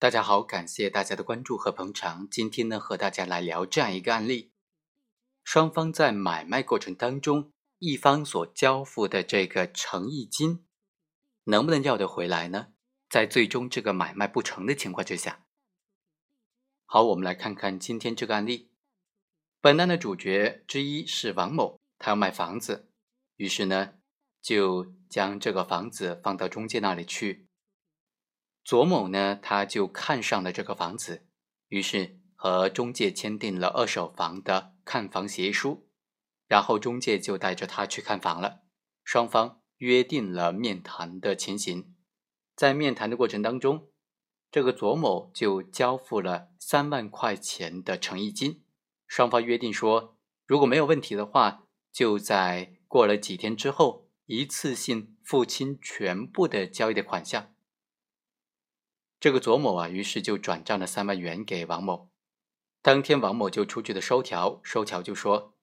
大家好，感谢大家的关注和捧场。今天呢，和大家来聊这样一个案例：双方在买卖过程当中，一方所交付的这个诚意金，能不能要得回来呢？在最终这个买卖不成的情况之下，好，我们来看看今天这个案例。本案的主角之一是王某，他要卖房子，于是呢，就将这个房子放到中介那里去。左某呢，他就看上了这个房子，于是和中介签订了二手房的看房协议书，然后中介就带着他去看房了，双方约定了面谈的情形。在面谈的过程当中，这个左某就交付了三万块钱的诚意金，双方约定说，如果没有问题的话，就在过了几天之后，一次性付清全部的交易的款项。这个左某啊，于是就转账了三万元给王某。当天，王某就出具的收条，收条就说，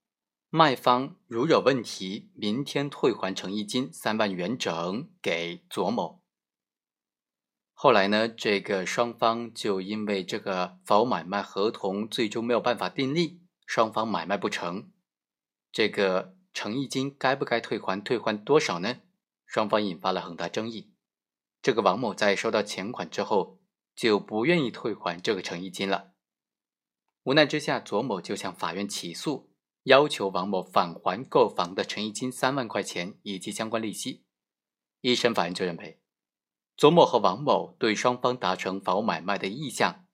卖方如有问题，明天退还诚意金三万元整给左某。后来呢，这个双方就因为这个房屋买卖合同最终没有办法订立，双方买卖不成，这个诚意金该不该退还，退还多少呢？双方引发了很大争议。这个王某在收到钱款之后，就不愿意退还这个诚意金了。无奈之下，左某就向法院起诉，要求王某返还购房的诚意金三万块钱以及相关利息。一审法院就认为，左某和王某对双方达成房屋买卖的意向，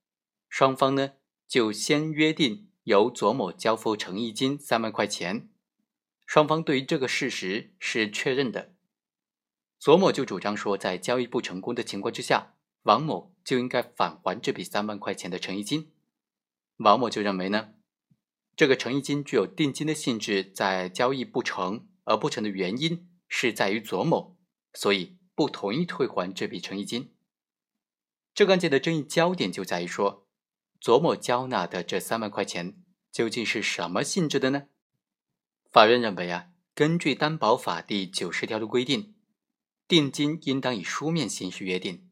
双方呢就先约定由左某交付诚意金三万块钱，双方对于这个事实是确认的。左某就主张说，在交易不成功的情况之下，王某就应该返还这笔三万块钱的诚意金。王某就认为呢，这个诚意金具有定金的性质，在交易不成而不成的原因是在于左某，所以不同意退还这笔诚意金。这个案件的争议焦点就在于说，左某交纳的这三万块钱究竟是什么性质的呢？法院认为啊，根据担保法第九十条的规定。定金应当以书面形式约定。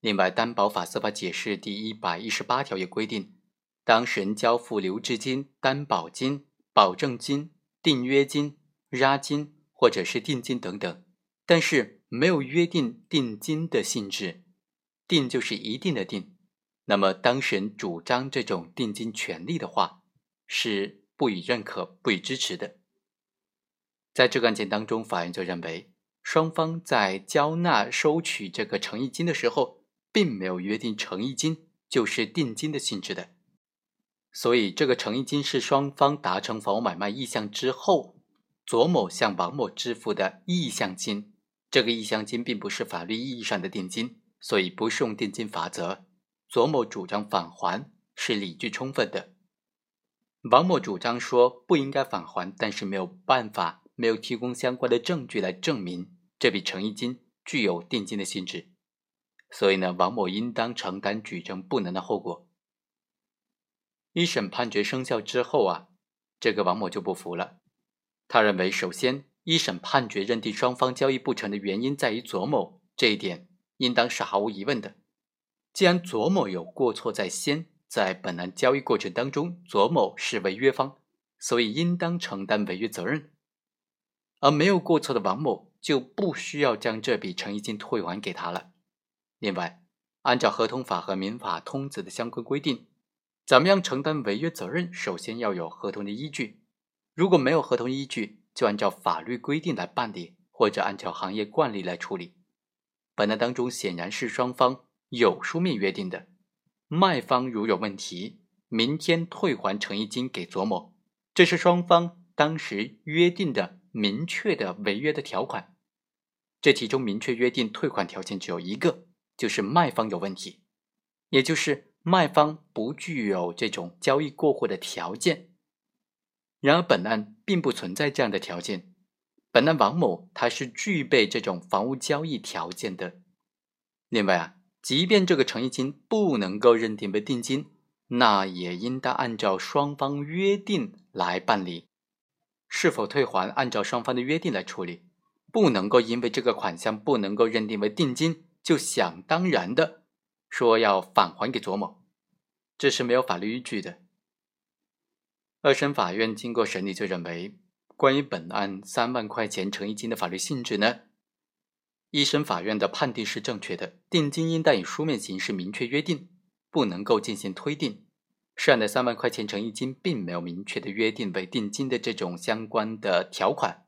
另外，担保法司法解释第一百一十八条也规定，当事人交付留置金、担保金、保证金、订约金、押金或者是定金等等，但是没有约定定金的性质，定就是一定的定，那么当事人主张这种定金权利的话，是不予认可、不予支持的。在这个案件当中，法院就认为。双方在交纳、收取这个诚意金的时候，并没有约定诚意金就是定金的性质的，所以这个诚意金是双方达成房屋买卖意向之后，左某向王某支付的意向金。这个意向金并不是法律意义上的定金，所以不适用定金法则。左某主张返还是理据充分的。王某主张说不应该返还，但是没有办法。没有提供相关的证据来证明这笔诚意金具有定金的性质，所以呢，王某应当承担举证不能的后果。一审判决生效之后啊，这个王某就不服了。他认为，首先，一审判决认定双方交易不成的原因在于左某，这一点应当是毫无疑问的。既然左某有过错在先，在本案交易过程当中，左某是违约方，所以应当承担违约责任。而没有过错的王某就不需要将这笔诚意金退还给他了。另外，按照合同法和民法通则的相关规定，怎么样承担违约责任，首先要有合同的依据。如果没有合同依据，就按照法律规定来办理，或者按照行业惯例来处理。本案当中显然是双方有书面约定的，卖方如有问题，明天退还诚意金给左某，这是双方当时约定的。明确的违约的条款，这其中明确约定退款条件只有一个，就是卖方有问题，也就是卖方不具有这种交易过户的条件。然而本案并不存在这样的条件，本案王某他是具备这种房屋交易条件的。另外啊，即便这个诚意金不能够认定为定金，那也应当按照双方约定来办理。是否退还，按照双方的约定来处理，不能够因为这个款项不能够认定为定金，就想当然的说要返还给左某，这是没有法律依据的。二审法院经过审理，就认为，关于本案三万块钱诚意金的法律性质呢，一审法院的判定是正确的，定金应当以书面形式明确约定，不能够进行推定。涉案的三万块钱诚意金并没有明确的约定为定金的这种相关的条款，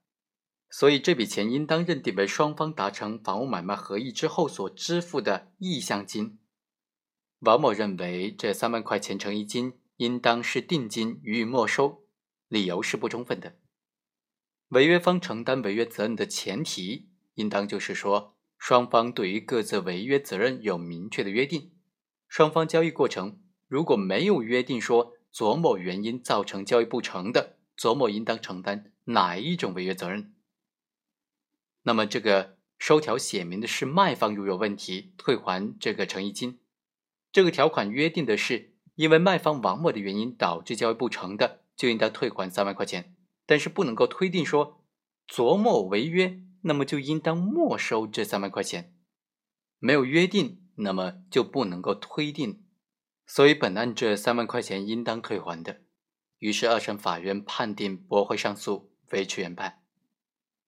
所以这笔钱应当认定为双方达成房屋买卖合意之后所支付的意向金。王某认为这三万块钱诚意金应当是定金予以没收，理由是不充分的。违约方承担违约责任的前提，应当就是说双方对于各自违约责任有明确的约定，双方交易过程。如果没有约定说左某原因造成交易不成的，左某应当承担哪一种违约责任？那么这个收条写明的是卖方如有问题退还这个诚意金，这个条款约定的是因为卖方王某的原因导致交易不成的，就应当退还三万块钱，但是不能够推定说左某违约，那么就应当没收这三万块钱，没有约定，那么就不能够推定。所以，本案这三万块钱应当退还的。于是，二审法院判定驳回上诉，维持原判。